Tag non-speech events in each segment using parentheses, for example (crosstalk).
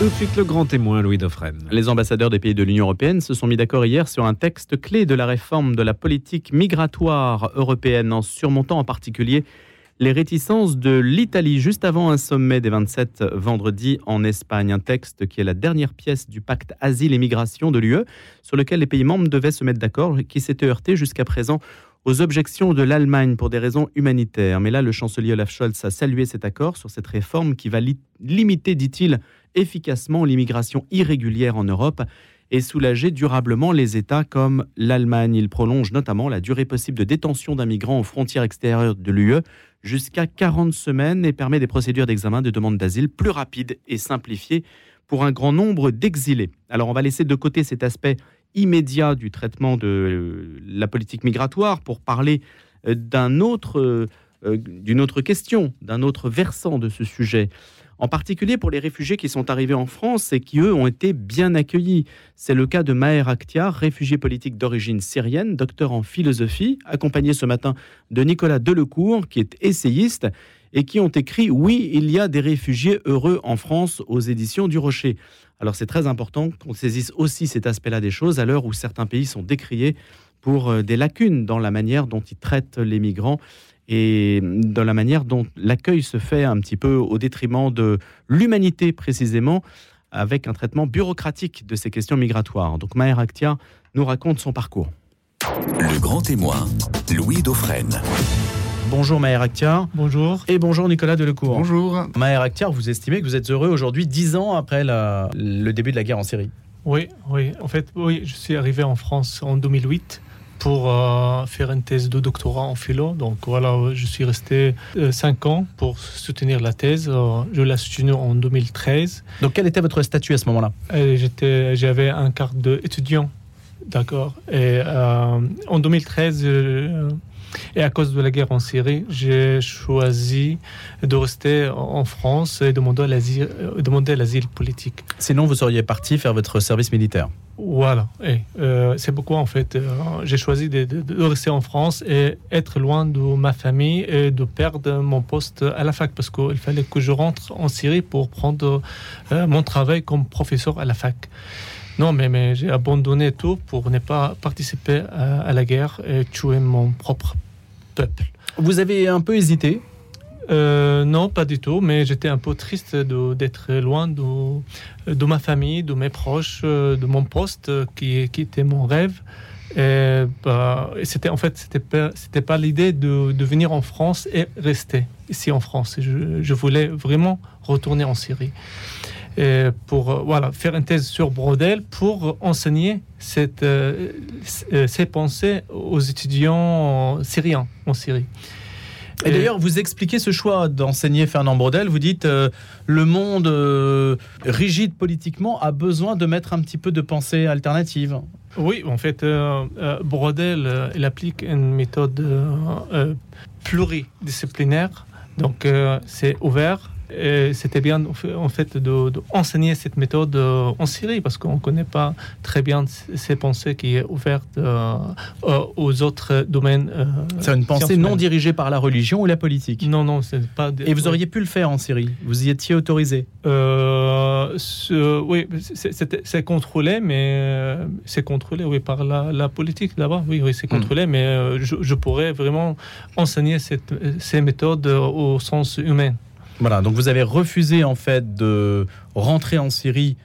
Tout de suite, le grand témoin, Louis Dauphren. Les ambassadeurs des pays de l'Union européenne se sont mis d'accord hier sur un texte clé de la réforme de la politique migratoire européenne, en surmontant en particulier les réticences de l'Italie juste avant un sommet des 27 vendredi en Espagne. Un texte qui est la dernière pièce du pacte asile et migration de l'UE, sur lequel les pays membres devaient se mettre d'accord, qui s'était heurté jusqu'à présent aux objections de l'Allemagne pour des raisons humanitaires. Mais là, le chancelier Olaf Scholz a salué cet accord sur cette réforme qui va limiter, dit-il, efficacement l'immigration irrégulière en Europe et soulager durablement les États comme l'Allemagne. Il prolonge notamment la durée possible de détention d'un migrant aux frontières extérieures de l'UE jusqu'à 40 semaines et permet des procédures d'examen de demande d'asile plus rapides et simplifiées pour un grand nombre d'exilés. Alors on va laisser de côté cet aspect immédiat du traitement de la politique migratoire pour parler euh, d'un autre, euh, d'une autre question, d'un autre versant de ce sujet en particulier pour les réfugiés qui sont arrivés en France et qui, eux, ont été bien accueillis. C'est le cas de Maher Akhtiar, réfugié politique d'origine syrienne, docteur en philosophie, accompagné ce matin de Nicolas Delecourt, qui est essayiste, et qui ont écrit Oui, il y a des réfugiés heureux en France aux éditions du Rocher. Alors c'est très important qu'on saisisse aussi cet aspect-là des choses à l'heure où certains pays sont décriés pour euh, des lacunes dans la manière dont ils traitent les migrants et dans la manière dont l'accueil se fait un petit peu au détriment de l'humanité précisément, avec un traitement bureaucratique de ces questions migratoires. Donc Maher Akhtia nous raconte son parcours. Le grand témoin, Louis Dauphren. Bonjour Maher Akhtiar. Bonjour. Et bonjour Nicolas Delecourt. Bonjour. Maher Akhtiar, vous estimez que vous êtes heureux aujourd'hui, dix ans après le début de la guerre en Syrie? Oui, oui. En fait, oui, je suis arrivé en France en 2008 pour euh, faire une thèse de doctorat en philo. Donc voilà, je suis resté euh, cinq ans pour soutenir la thèse. Euh, je l'ai soutenue en 2013. Donc quel était votre statut à ce moment-là? J'étais, J'avais un carte d'étudiant. D'accord. Et en 2013, et à cause de la guerre en Syrie, j'ai choisi de rester en France et demander l'asile, demander l'asile politique. Sinon, vous seriez parti faire votre service militaire voilà, euh, c'est pourquoi en fait euh, j'ai choisi de, rester en France et être loin de ma famille et de perdre mon poste à la fac parce qu'il fallait que je rentre en Syrie pour prendre euh, mon travail comme professeur à la fac. Non, mais, mais j'ai abandonné tout pour ne pas participer à la guerre et tuer mon propre peuple. Vous avez un peu hésité euh, non, pas du tout, mais j'étais un peu triste d'être loin de, de, ma famille, de mes proches, euh, de mon poste qui, qui était mon rêve. Et, bah, c'était en fait c'était pas pas l'idée de, de, venir en France et rester ici en France. Je, je voulais vraiment retourner en Syrie pour voilà faire une thèse sur Brodel pour enseigner cette, euh, ces pensées aux étudiants syriens en Syrie. Et, d'ailleurs, vous expliquez ce choix d'enseigner Fernand Brodel. Vous dites euh, le monde euh, rigide politiquement a besoin de mettre un petit peu de pensée alternative. Oui, en fait, euh, Brodel, il applique une méthode pluridisciplinaire. Donc, c'est ouvert, c'était bien en fait d'enseigner de, cette méthode euh, en Syrie parce qu'on ne connaît pas très bien ces pensées qui est ouverte euh, euh, aux autres domaines. c'est une pensée non dirigée par la religion ou la politique? Non, non, c'est pas. Et vous auriez pu le faire en Syrie? Vous y étiez autorisé? Oui, c'est contrôlé, mais c'est contrôlé oui, par la, politique là-bas. Oui, oui c'est hmm. contrôlé, mais je, je, pourrais vraiment enseigner cette, ces méthodes au sens humain. Voilà, donc vous avez refusé en fait de rentrer en Syrie,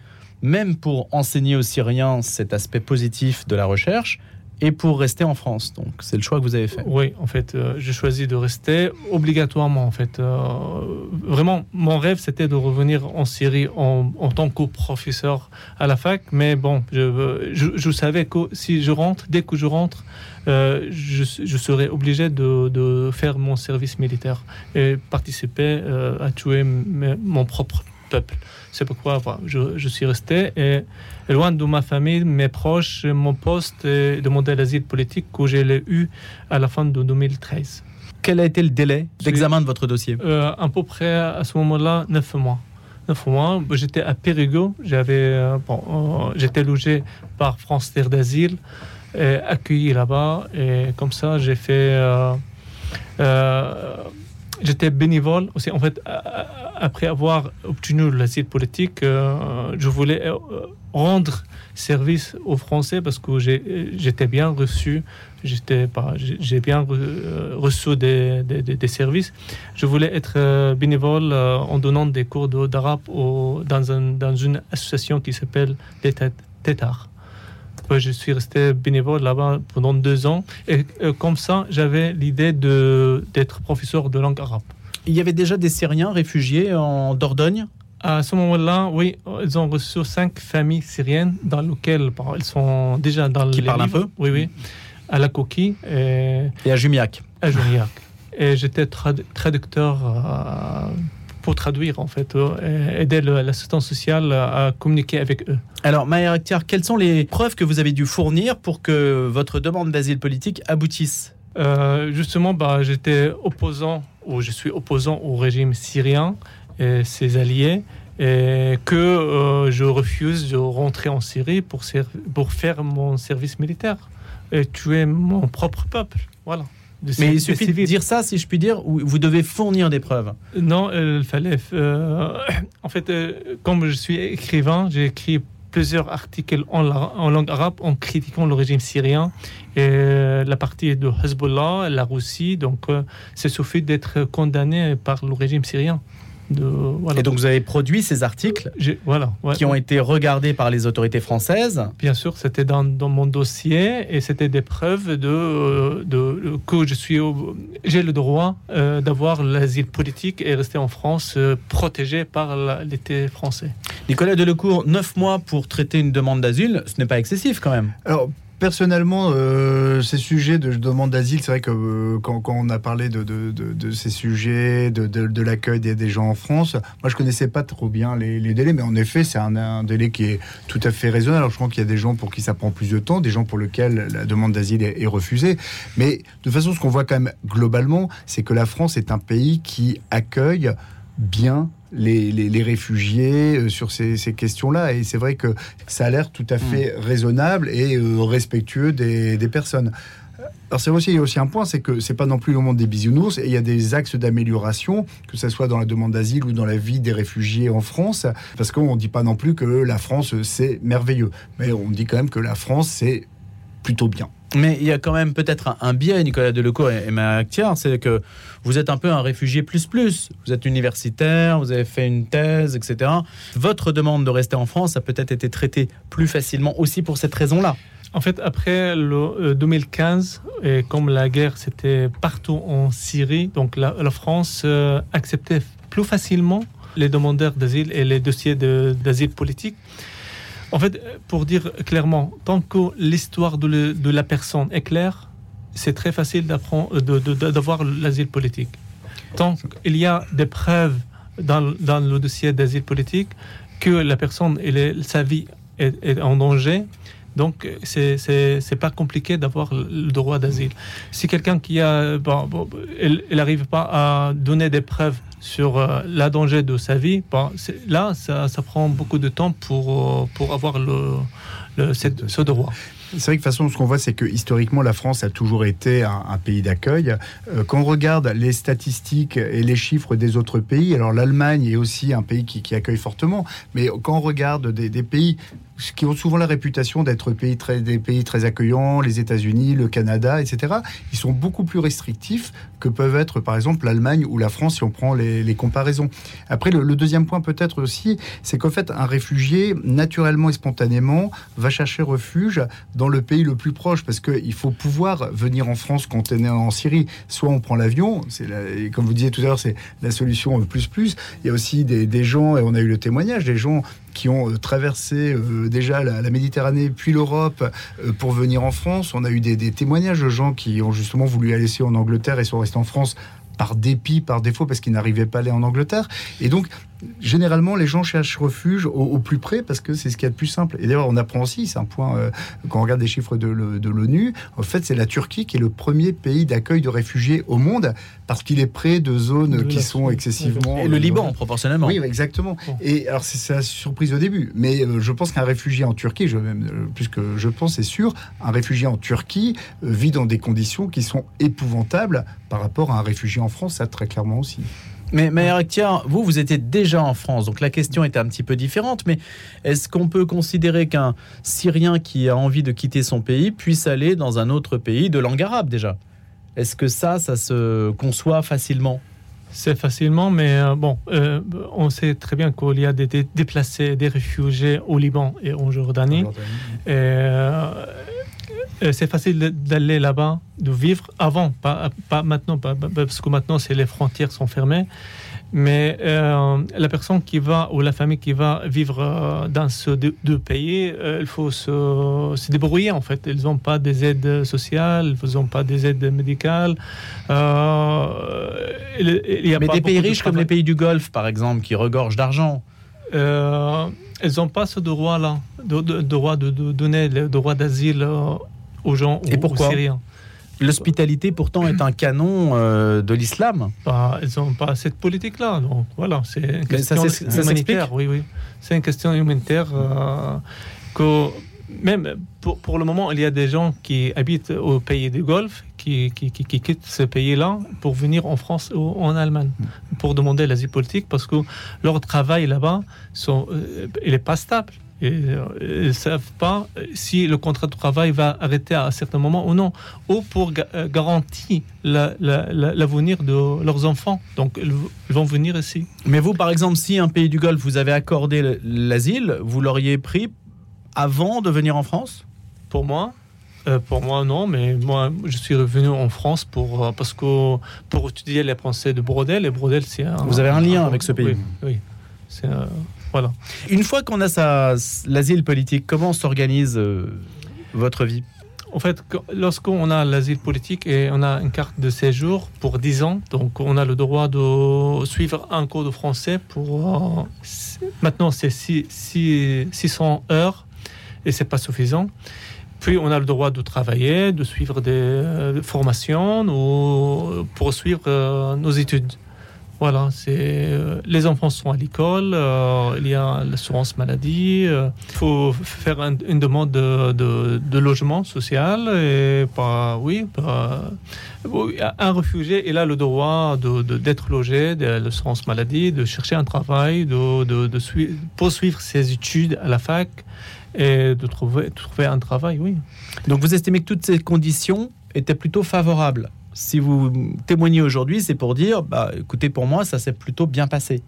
même pour enseigner aux Syriens cet aspect positif de la recherche, et pour rester en France. Donc c'est le choix que vous avez fait. Oui, en fait, euh, j'ai choisi de rester obligatoirement. En fait, euh, vraiment, mon rêve c'était de revenir en Syrie en, tant que professeur à la fac. Mais bon, je, je, savais que si je rentre, dès que je rentre, euh, je, je, serais obligé de, de, faire mon service militaire et participer à tuer mon propre peuple. C'est pourquoi je, je, suis resté et, loin de ma famille, mes proches, mon poste et demander l'asile politique que j'ai eu à la fin de 2013. Quel a été le délai d'examen de votre dossier? Euh, À peu près à ce moment-là, neuf mois. Neuf mois. J'étais à Périgueux. J'avais, euh, bon, euh, j'étais logé par France Terre d'Asile, accueilli là-bas. Et comme ça, j'ai fait j'étais bénévole aussi. En fait, après avoir obtenu l'asile politique, euh, je voulais euh, rendre service aux Français parce que j'étais bien reçu, j'étais pas, j'ai bien reçu des, services. Je voulais être bénévole en donnant des cours d'arabe dans une association qui s'appelle les Tétards je suis resté bénévole là-bas pendant deux ans. Et euh, comme ça, j'avais l'idée d'être professeur de langue arabe. Il y avait déjà des Syriens réfugiés en Dordogne? À ce moment-là, oui, ils ont reçu cinq familles syriennes dans lesquelles ils sont déjà dans Qui parlent un peu? Oui, oui. À la coquille. Et, et à Jumiac. À Jumiac. Et j'étais traducteur euh, pour traduire, en fait, euh, aider l'assistance sociale à communiquer avec eux. Alors, Maher Akhtiar, quelles sont les preuves que vous avez dû fournir pour que votre demande d'asile politique aboutisse? Euh, Justement, bah, j'étais opposant, ou je suis opposant au régime syrien et ses alliés, et que euh, je refuse de rentrer en Syrie pour, pour faire mon service militaire et tuer mon propre peuple. Voilà. Mais il suffit de dire ça, si je puis dire, ou vous devez fournir des preuves. Non, il fallait. Euh, (coughs) en fait, euh, comme je suis écrivain, j'ai écrit plusieurs articles en, en, langue arabe en critiquant le régime syrien et euh, la partie de Hezbollah, la Russie. Donc, c'est suffit d'être condamné par le régime syrien. Et donc vous avez produit ces articles voilà, qui ont été regardés par les autorités françaises Bien sûr, c'était dans, mon dossier et c'était des preuves de, de, que je suis j'ai le droit euh, d'avoir l'asile politique et rester en France euh, protégé par l'État français. Nicolas Delecourt, neuf mois pour traiter une demande d'asile, ce n'est pas excessif quand même. Alors, personnellement, euh, ces sujets de demande d'asile, c'est vrai que euh, quand, on a parlé de, ces sujets, de, l'accueil des, gens en France, moi je connaissais pas trop bien les, délais, mais en effet, c'est un, délai qui est tout à fait raisonnable. Alors je crois qu'il y a des gens pour qui ça prend plus de temps, des gens pour lesquels la demande d'asile est, refusée. Mais de façon, ce qu'on voit quand même globalement, c'est que la France est un pays qui accueille bien les, réfugiés euh, sur ces, questions-là. Et c'est vrai que ça a l'air tout à fait mm. raisonnable et euh, respectueux des, personnes. Alors c'est aussi, il y a aussi un point, c'est que c'est pas non plus le monde des bisounours et il y a des axes d'amélioration, que ce soit dans la demande d'asile ou dans la vie des réfugiés en France, parce qu'on ne dit pas non plus que la France c'est merveilleux, mais on dit quand même que la France c'est plutôt bien. Mais il y a quand même peut-être un, biais, Nicolas Delecourt et, et c'est que vous êtes un peu un réfugié plus plus. Vous êtes universitaire, vous avez fait une thèse, etc. Votre demande de rester en France a peut-être été traitée plus facilement aussi pour cette raison-là. En fait, après le 2015, euh, et comme la guerre c'était partout en Syrie, donc la, France euh, acceptait plus facilement les demandeurs d'asile et les dossiers d'asile politique. En fait, pour dire clairement, tant que l'histoire de, la personne est claire, c'est très facile d'avoir l'asile politique. Tant qu'il y a des preuves dans, le dossier d'asile politique que la personne, sa vie est, en danger, donc, c'est pas compliqué d'avoir le droit d'asile. Si quelqu'un qui a, bon, elle n'arrive pas à donner des preuves sur euh, la danger de sa vie, bon, là, ça, ça, prend beaucoup de temps pour, euh, pour avoir le, le ce droit. C'est vrai que de toute façon, ce qu'on voit, c'est que historiquement, la France a toujours été un, pays d'accueil. Euh, quand on regarde les statistiques et les chiffres des autres pays, alors l'Allemagne est aussi un pays qui, accueille fortement, mais quand on regarde des pays qui ont souvent la réputation d'être des pays très accueillants, les États-Unis, le Canada, etc., ils sont beaucoup plus restrictifs que peuvent être, par exemple, l'Allemagne ou la France, si on prend les, comparaisons. Après, le, deuxième point peut-être aussi, c'est qu'en fait, un réfugié, naturellement et spontanément, va chercher refuge dans le pays le plus proche, parce qu'il faut pouvoir venir en France quand on est en Syrie. Soit on prend l'avion, comme vous disiez tout à l'heure, c'est la solution plus plus. Il y a aussi des, des gens, et on a eu le témoignage, des gens qui ont euh, traversé euh, déjà la, Méditerranée puis l'Europe euh, pour venir en France. On a eu des, témoignages de gens qui ont justement voulu aller en Angleterre et sont restés en France par dépit, par défaut, parce qu'ils n'arrivaient pas à aller en Angleterre. Et donc, généralement, les gens cherchent refuge au, plus près parce que c'est ce qu'il y a de plus simple. Et d'ailleurs, on apprend aussi, c'est un point, euh, quand on regarde des chiffres de, l'ONU, en fait, c'est la Turquie qui est le premier pays d'accueil de réfugiés au monde parce qu'il est près de zones qui sont excessivement. Et le Liban, proportionnellement. Oui, exactement. Et alors, c'est la surprise au début. Mais euh, je pense qu'un réfugié en Turquie, je, même, euh, plus que je pense, c'est sûr, un réfugié en Turquie vit dans des conditions qui sont épouvantables par rapport à un réfugié en France, ça très clairement aussi. Mais Maire vous, vous étiez déjà en France, donc la question était un petit peu différente. Mais est-ce qu'on peut considérer qu'un Syrien qui a envie de quitter son pays puisse aller dans un autre pays de langue arabe déjà? Est-ce que ça, ça se conçoit facilement? C'est facilement, mais euh, bon, euh, on sait très bien qu'il y a des, déplacés, des réfugiés au Liban et en Jordanie. Et, euh, c'est facile d'aller là-bas, de vivre avant, pas, pas maintenant, parce que maintenant c'est les frontières sont fermées. Mais euh, la personne qui va ou la famille qui va vivre euh, dans ces deux, pays, euh, il faut se, débrouiller en fait. Ils n'ont pas des aides sociales, ils n'ont pas des aides médicales. il, y a Mais des pays riches comme les pays du Golfe, par exemple, qui regorgent d'argent. Ils n'ont pas ce droit-là, de, droit de, donner le droit d'asile aux gens Et pourquoi Syriens. L'hospitalité, pourtant, est un canon euh, de l'islam. Bah, ils n'ont pas cette politique-là. Donc, voilà, c'est une question humanitaire. Oui, oui. C'est une question humanitaire euh, que même pour, pour, le moment, il y a des gens qui habitent au pays du Golfe, qui, qui, qui, qui quittent ce pays-là pour venir en France ou en Allemagne pour demander l'asile politique parce que leur travail là-bas, euh, il n'est pas stable euh, ils ne savent pas si le contrat de travail va arrêter à un certain moment ou non, ou pour euh, garantir l'avenir de leurs enfants. Donc, ils vont venir ici. Mais vous, par exemple, si un pays du Golfe vous avez accordé l'asile, vous l'auriez pris avant de venir en France? Pour moi euh, pour moi, non, mais moi, je suis revenu en France pour, parce que pour étudier les Français de Brodel. Et Brodel, c'est Vous avez un lien avec ce pays Oui, oui. c'est voilà. Une fois qu'on a l'asile politique, comment s'organise euh, votre vie? En fait, lorsqu'on a l'asile politique et on a une carte de séjour pour 10 ans, donc on a le droit de suivre un cours de français pour... Euh, maintenant, c'est 600 heures et c'est pas suffisant. Puis on a le droit de travailler, de suivre des euh, formations ou poursuivre nos études. Voilà, c'est euh, les enfants sont à l'école, euh, il y a l'assurance maladie, euh, il faut faire une demande de, logement social et pas, oui, un réfugié a le droit d'être logé, de l'assurance maladie, de chercher un travail, de, poursuivre ses études à la fac et de trouver, de trouver un travail, oui. Donc vous estimez que toutes ces conditions étaient plutôt favorables? Si vous témoignez aujourd'hui, c'est pour dire, bah, écoutez, pour moi, ça s'est plutôt bien passé.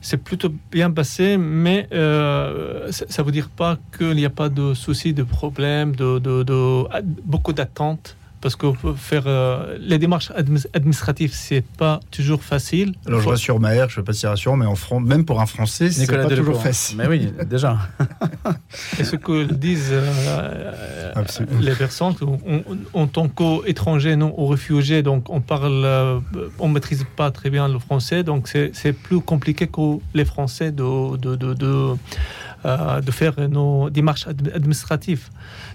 C'est plutôt bien passé, mais euh, ça ne veut dire pas qu'il n'y a pas de soucis, de problèmes, de, de beaucoup d'attentes parce que faire euh, les démarches administratives, c'est pas toujours facile. Alors je rassure Maher, je ne sais pas si rassure, mais en même pour un Français, c'est pas toujours facile. Mais oui, déjà. (laughs) Et ce que disent euh, les personnes, en, tant qu'étrangers, non aux réfugiés, donc on parle, euh, on maîtrise pas très bien le français, donc c'est plus compliqué que les Français de, de, de, de euh, de faire nos démarches administratives.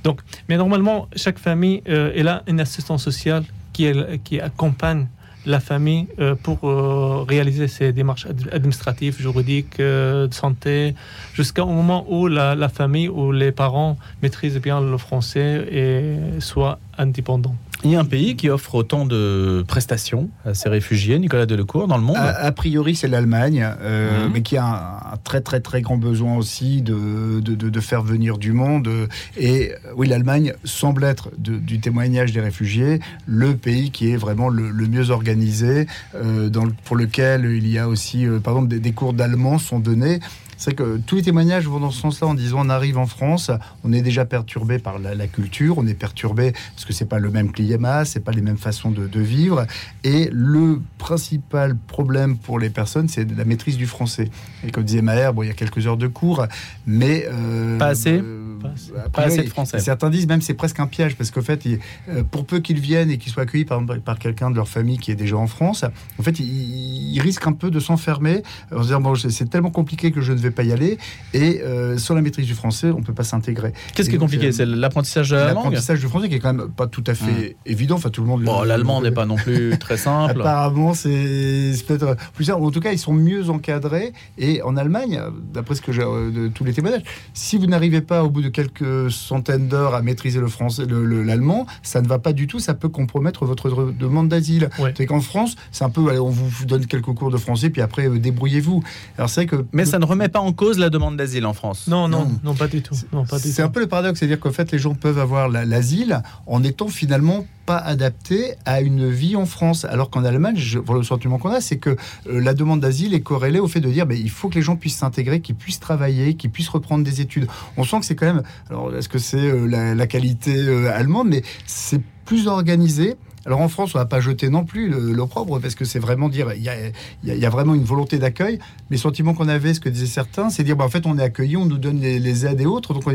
Donc, mais normalement, chaque famille, euh, a une assistance sociale qui, accompagne la famille euh, pour réaliser ces démarches administratives, juridiques, de santé, jusqu'au moment où la, la, famille ou les parents maîtrisent bien le français et soient indépendants. Il y a un pays qui offre autant de prestations à ses réfugiés, Nicolas Delecourt, dans le monde A, priori, c'est l'Allemagne, euh, mhm. mais qui a un, très très très grand besoin aussi de, de, de, faire venir du monde. Et oui, l'Allemagne semble être, du témoignage des réfugiés, le pays qui est vraiment le, mieux organisé, euh, dans pour lequel il y a aussi, euh, par exemple, des, des cours d'allemand sont donnés c'est que tous les témoignages vont dans ce sens-là en disant on arrive en France, on est déjà perturbé par la, culture, on est perturbé parce que c'est pas le même climat, c'est pas les mêmes façons de, vivre. Et le principal problème pour les personnes, c'est la maîtrise du français. Et comme disait Maher, bon, il y a quelques heures de cours, mais euh, pas assez. Euh, pas assez de français. Certains disent même c'est presque un piège parce qu'en fait, euh, pour peu qu'ils viennent et qu'ils soient accueillis par, par quelqu'un de leur famille qui est déjà en France, en fait, ils, risquent un peu de s'enfermer en se disant bon, c'est tellement compliqué que je ne vais pas y aller et euh, sans la maîtrise du français, on peut pas s'intégrer. Qu'est-ce qui est compliqué C'est l'apprentissage de la langue L'apprentissage du français qui est quand même pas tout à fait évident. Enfin, tout le monde. Bon, l'allemand n'est pas non plus (laughs) très simple. Apparemment, c'est peut-être plus. En tout cas, ils sont mieux encadrés. Et en Allemagne, d'après ce que j'ai euh, de tous les témoignages, si vous n'arrivez pas au bout de quelques centaines d'heures à maîtriser le français, l'allemand, ça ne va pas du tout. Ça peut compromettre votre demande d'asile. C'est qu'en France, c'est un peu, on vous donne quelques cours de français, puis après euh, débrouillez-vous. Alors c'est que. Mais ça ne remet pas en cause la demande d'asile en France. Non, non, non, pas du tout. C'est un peu le paradoxe, c'est-à-dire qu'en fait, les gens peuvent avoir l'asile en étant finalement pas adapté à une vie en France. Alors qu'en Allemagne, je, le sentiment qu'on a, c'est que euh, la demande d'asile est corrélée au fait de dire ben, il faut que les gens puissent s'intégrer, qu'ils puissent travailler, qu'ils puissent reprendre des études. On sent que c'est quand même. Alors, est-ce que c'est euh, la, qualité euh, allemande Mais c'est plus organisé. Alors en France, on va pas jeter non plus l'opprobre parce que c'est vraiment dire il y a, vraiment une volonté d'accueil. Mais le sentiment qu'on avait, ce que disaient certains, c'est dire bah, en fait on est accueilli, on nous donne les, aides et autres, donc on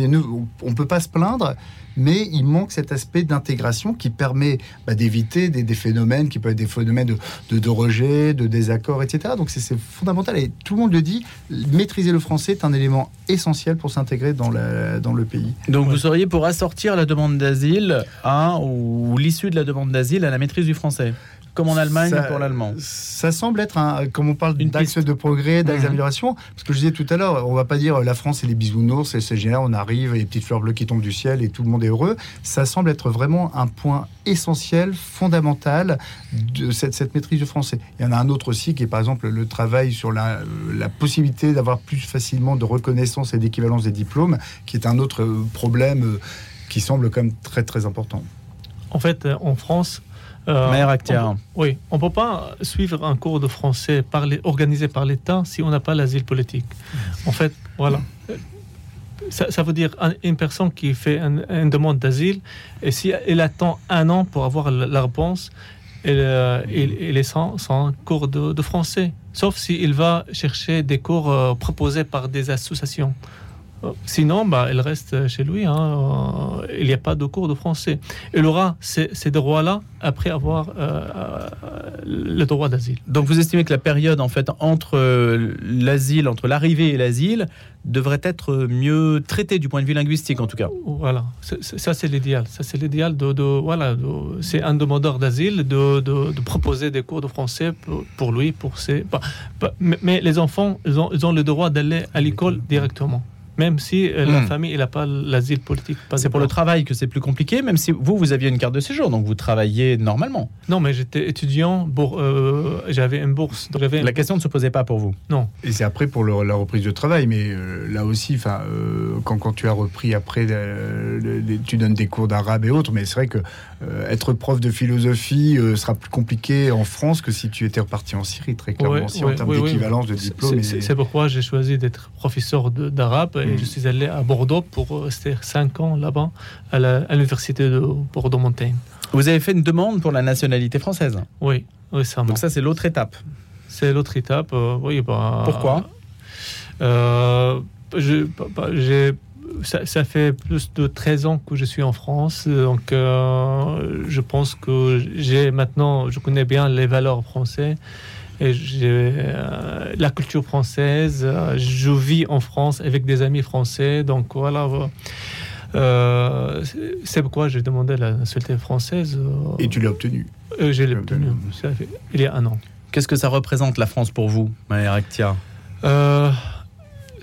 ne peut pas se plaindre mais il manque cet aspect d'intégration qui permet bah, d'éviter des, phénomènes qui peuvent être des phénomènes de, rejet, de désaccord, etc. Donc c'est fondamental et tout le monde le dit, maîtriser le français est un élément essentiel pour s'intégrer dans, dans le pays. Donc vous seriez pour assortir la demande d'asile ou l'issue de la demande d'asile à la maîtrise du français comme en Allemagne pour l'allemand. Ça semble être, un, comme on parle d'axe de progrès, d'axe mhm. d'amélioration, parce que je disais tout à l'heure, on va pas dire la France et les bisounours, c'est génial, on arrive, et les petites fleurs bleues qui tombent du ciel et tout le monde est heureux. Ça semble être vraiment un point essentiel, fondamental de cette, cette maîtrise du français. Il y en a un autre aussi qui est par exemple le travail sur la, la possibilité d'avoir plus facilement de reconnaissance et d'équivalence des diplômes, qui est un autre problème euh, qui semble quand même très très important. En fait, en France, euh, oui, on ne peut pas suivre un cours de français par organisé par l'État si on n'a pas l'asile politique. En fait, voilà. Ça, veut dire une personne qui fait une demande d'asile, et si elle attend un an pour avoir la, réponse, elle, euh, est sans, cours de, français. Sauf s'il va chercher des cours euh, proposés par des associations. Sinon, bah, elle reste chez lui. Hein. Euh, il n'y a pas de cours de français. Elle aura ces, droits-là après avoir euh, euh, le droit d'asile. Donc vous estimez que la période en fait entre l'asile, entre l'arrivée et l'asile, devrait être mieux traitée du point de vue linguistique en tout cas? Voilà, ça c'est l'idéal. Ça c'est l'idéal de, voilà, c'est un demandeur d'asile de, de, proposer des cours de français pour, lui, pour ses. mais les enfants, ils ont, ils ont le droit d'aller à l'école directement même si euh, la hmm. famille n'a pas l'asile politique. C'est pour le travail que c'est plus compliqué, même si vous, vous aviez une carte de séjour, donc vous travaillez normalement. Non, mais j'étais étudiant, euh, j'avais une bourse. La question ne se posait pas pour vous Non. Et c'est après pour la reprise de travail, mais euh, là aussi, quand, quand tu as repris après, tu donnes des cours d'arabe et autres, mais c'est vrai que être prof de philosophie sera plus compliqué en France que si tu étais reparti en Syrie, très clairement, en termes d'équivalence de diplôme. C'est pourquoi j'ai choisi d'être professeur d'arabe et je mm. suis allé à Bordeaux pour rester 5 ans là-bas à l'université de Bordeaux-Montaigne. Vous avez fait une demande pour la nationalité française? Oui, récemment. Donc ça, c'est l'autre étape C'est l'autre étape, euh, oui. Bah, Pourquoi? euh, j'ai ça, ça, fait plus de 13 ans que je suis en France, donc euh, je pense que j'ai maintenant, je connais bien les valeurs françaises j'ai euh, la culture française. Je vis en France avec des amis français. Donc voilà. Euh, c'est pourquoi j'ai demandé la nationalité française. Et tu l'as obtenue J'ai obtenue. Il y a un an. Qu'est-ce que ça représente la France pour vous, Maël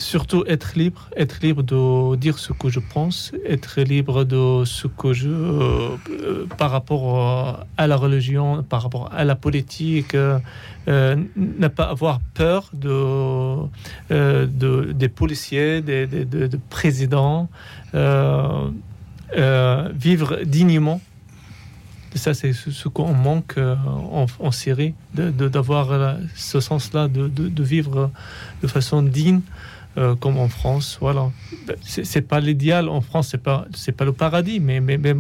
surtout être libre, être libre de dire ce que je pense, être libre de ce que je, euh, par rapport à la religion, par rapport à la politique, euh, ne pas avoir peur de, euh, de des policiers, des, de, présidents, vivre dignement. Ça, c'est ce qu'on manque en, Syrie, d'avoir ce sens-là, de, vivre de façon digne euh, comme en France. Voilà. C'est pas l'idéal en France, c'est pas c'est pas le paradis, mais mais, mais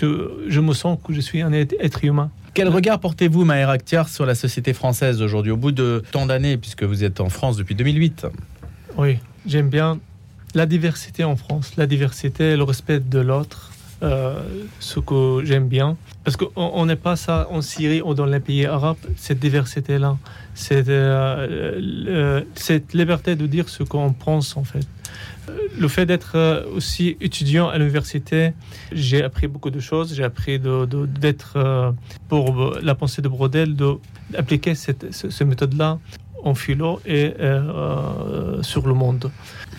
je, je me sens que je suis un être être humain. Quel regard portez-vous, Maher Akhtiar, sur la société française aujourd'hui, au bout de tant d'années, puisque vous êtes en France depuis 2008 Oui, j'aime bien la diversité en France, la diversité, le respect de l'autre, euh, ce que j'aime bien. Parce qu'on on n'est pas ça en Syrie ou dans les pays arabes, cette diversité-là, cette, euh, cette liberté de dire ce qu'on pense en fait. Euh, Le fait d'être aussi étudiant à l'université, j'ai appris beaucoup de choses. J'ai appris d'être, pour la pensée de Brodel, d'appliquer cette, ce- cette méthode-là en philo et euh, euh, sur le monde.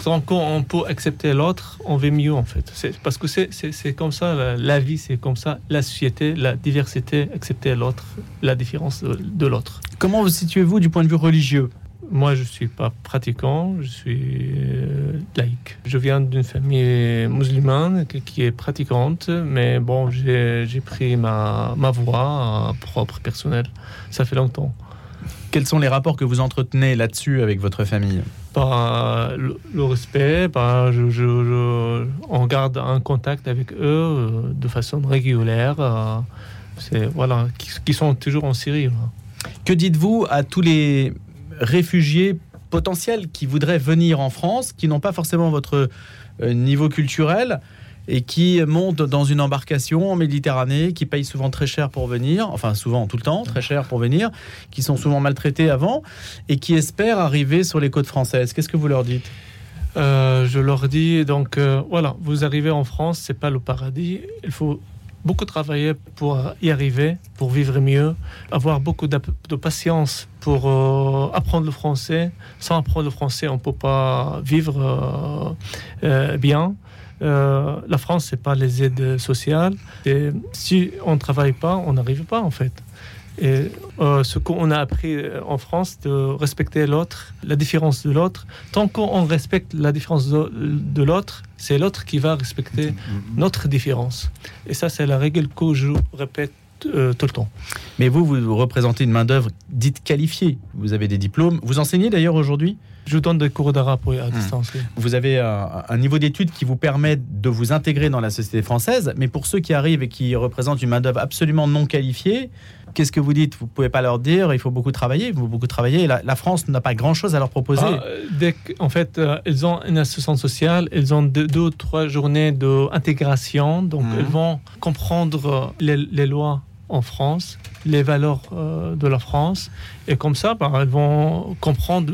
Tant qu'on peut accepter l'autre, on va mieux en fait. C'est- Parce que c'est- c'est c'est comme ça, la, la vie c'est comme ça, la société, la diversité, accepter l'autre, la différence de, de l'autre. Comment vous situez-vous du point de vue religieux? Moi je suis pas pratiquant, je suis euh, laïque. Je viens d'une famille musulmane qui, est pratiquante, mais bon, j'ai j'ai pris ma, ma voie propre, personnelle. Ça fait longtemps. Quels sont les rapports que vous entretenez là-dessus avec votre famille par le, le respect, par je, je- je- on garde un contact avec eux euh, de façon régulière. euh, c'est voilà, qui, qui sont toujours en Syrie. voilà. Que dites-vous à tous les réfugiés potentiels qui voudraient venir en France, qui n'ont pas forcément votre niveau culturel et qui montent dans une embarcation en Méditerranée, qui payent souvent très cher pour venir, enfin souvent tout le temps, très cher pour venir, qui sont souvent maltraités avant et qui espèrent arriver sur les côtes françaises. Qu'est-ce que vous leur dites? Euh, je leur dis donc euh, voilà, vous arrivez en France, c'est pas le paradis. Il faut beaucoup travailler pour y arriver, pour vivre mieux, avoir beaucoup de patience pour euh, apprendre le français. Sans apprendre le français, on peut pas vivre bien. Euh, la France, c'est pas les aides sociales. Et si on ne travaille pas, on n'arrive pas en fait. Et euh, ce qu'on a appris euh, en France, de respecter l'autre, la différence de l'autre, tant qu'on respecte la différence de, de l'autre, c'est l'autre qui va respecter notre différence. Et ça, c'est la règle que je répète euh, tout le temps. Mais vous, vous représentez une main-d'œuvre dite qualifiée. Vous avez des diplômes. Vous enseignez d'ailleurs aujourd'hui? Je donne des cours d'arabe oui, à distance. oui. Vous avez un, un niveau d'études qui vous permet de vous intégrer dans la société française, mais pour ceux qui arrivent et qui représentent une main-d'œuvre absolument non qualifiée, qu'est-ce que vous dites? Vous pouvez pas leur dire il faut beaucoup travailler, il faut beaucoup travailler. La, la France n'a pas grand-chose à leur proposer. Ah, euh, dès qu'en fait, euh, ils ont une assistance sociale, ils ont deux, ou trois journées d'intégration, donc Mhm. ils vont comprendre euh, les, les lois en France, les valeurs euh, de la France, et comme ça, bah, ils vont comprendre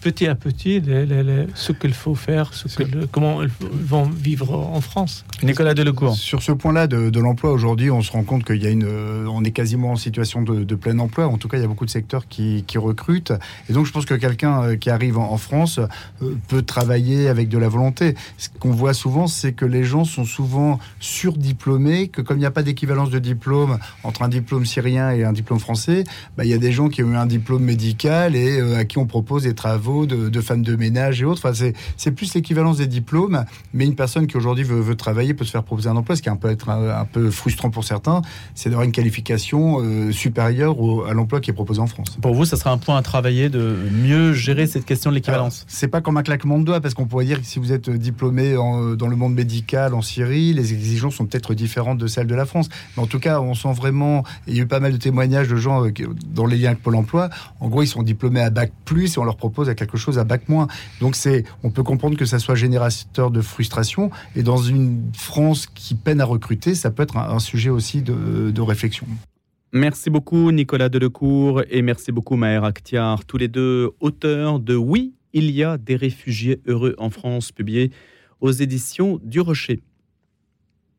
petit à petit les- les- les- ce qu'il faut faire, ce que le- comment ils vont vivre en France. Nicolas Delecourt. Sur ce point-là de, de l'emploi, aujourd'hui, on se rend compte qu'il y a une, euh, on est quasiment en situation de, de plein emploi. En tout cas, il y a beaucoup de secteurs qui, qui recrutent. Et donc, je pense que quelqu'un euh, qui arrive en, en France euh, peut travailler avec de la volonté. Ce qu'on voit souvent, c'est que les gens sont souvent surdiplômés, que comme il n'y a pas d'équivalence de diplôme entre un diplôme syrien et un diplôme français, bah, il y a des gens qui ont eu un diplôme médical et euh, à qui on propose des travaux de, de femmes de ménage et autres. Enfin, c'est, c'est plus l'équivalence des diplômes, mais une personne qui aujourd'hui veut, veut travailler peut se faire proposer un emploi, ce qui est un peu, être un, un peu frustrant pour certains, c'est d'avoir une qualification euh, supérieure au- à l'emploi qui est proposé en France. Pour vous, ça sera un point à travailler de mieux gérer cette question de l'équivalence. C'est pas comme un claquement de doigts, parce qu'on pourrait dire que si vous êtes diplômé en- dans le monde médical en Syrie, les exigences sont peut-être différentes de celles de la France. Mais en tout cas, on sent vraiment, il y a eu pas mal de témoignages de gens euh, dans les liens avec Pôle emploi. En gros, ils sont diplômés à bac plus et on leur propose à quelque chose à bac moins. Donc c'est, on peut comprendre que ça soit générateur de frustration. Et dans une France qui peine à recruter, ça peut être un, un sujet aussi de, de réflexion. Merci beaucoup Nicolas Delecourt et merci beaucoup Maher Akhtiar, tous les deux auteurs de Oui, il y a des réfugiés heureux en France, publié aux éditions du Rocher.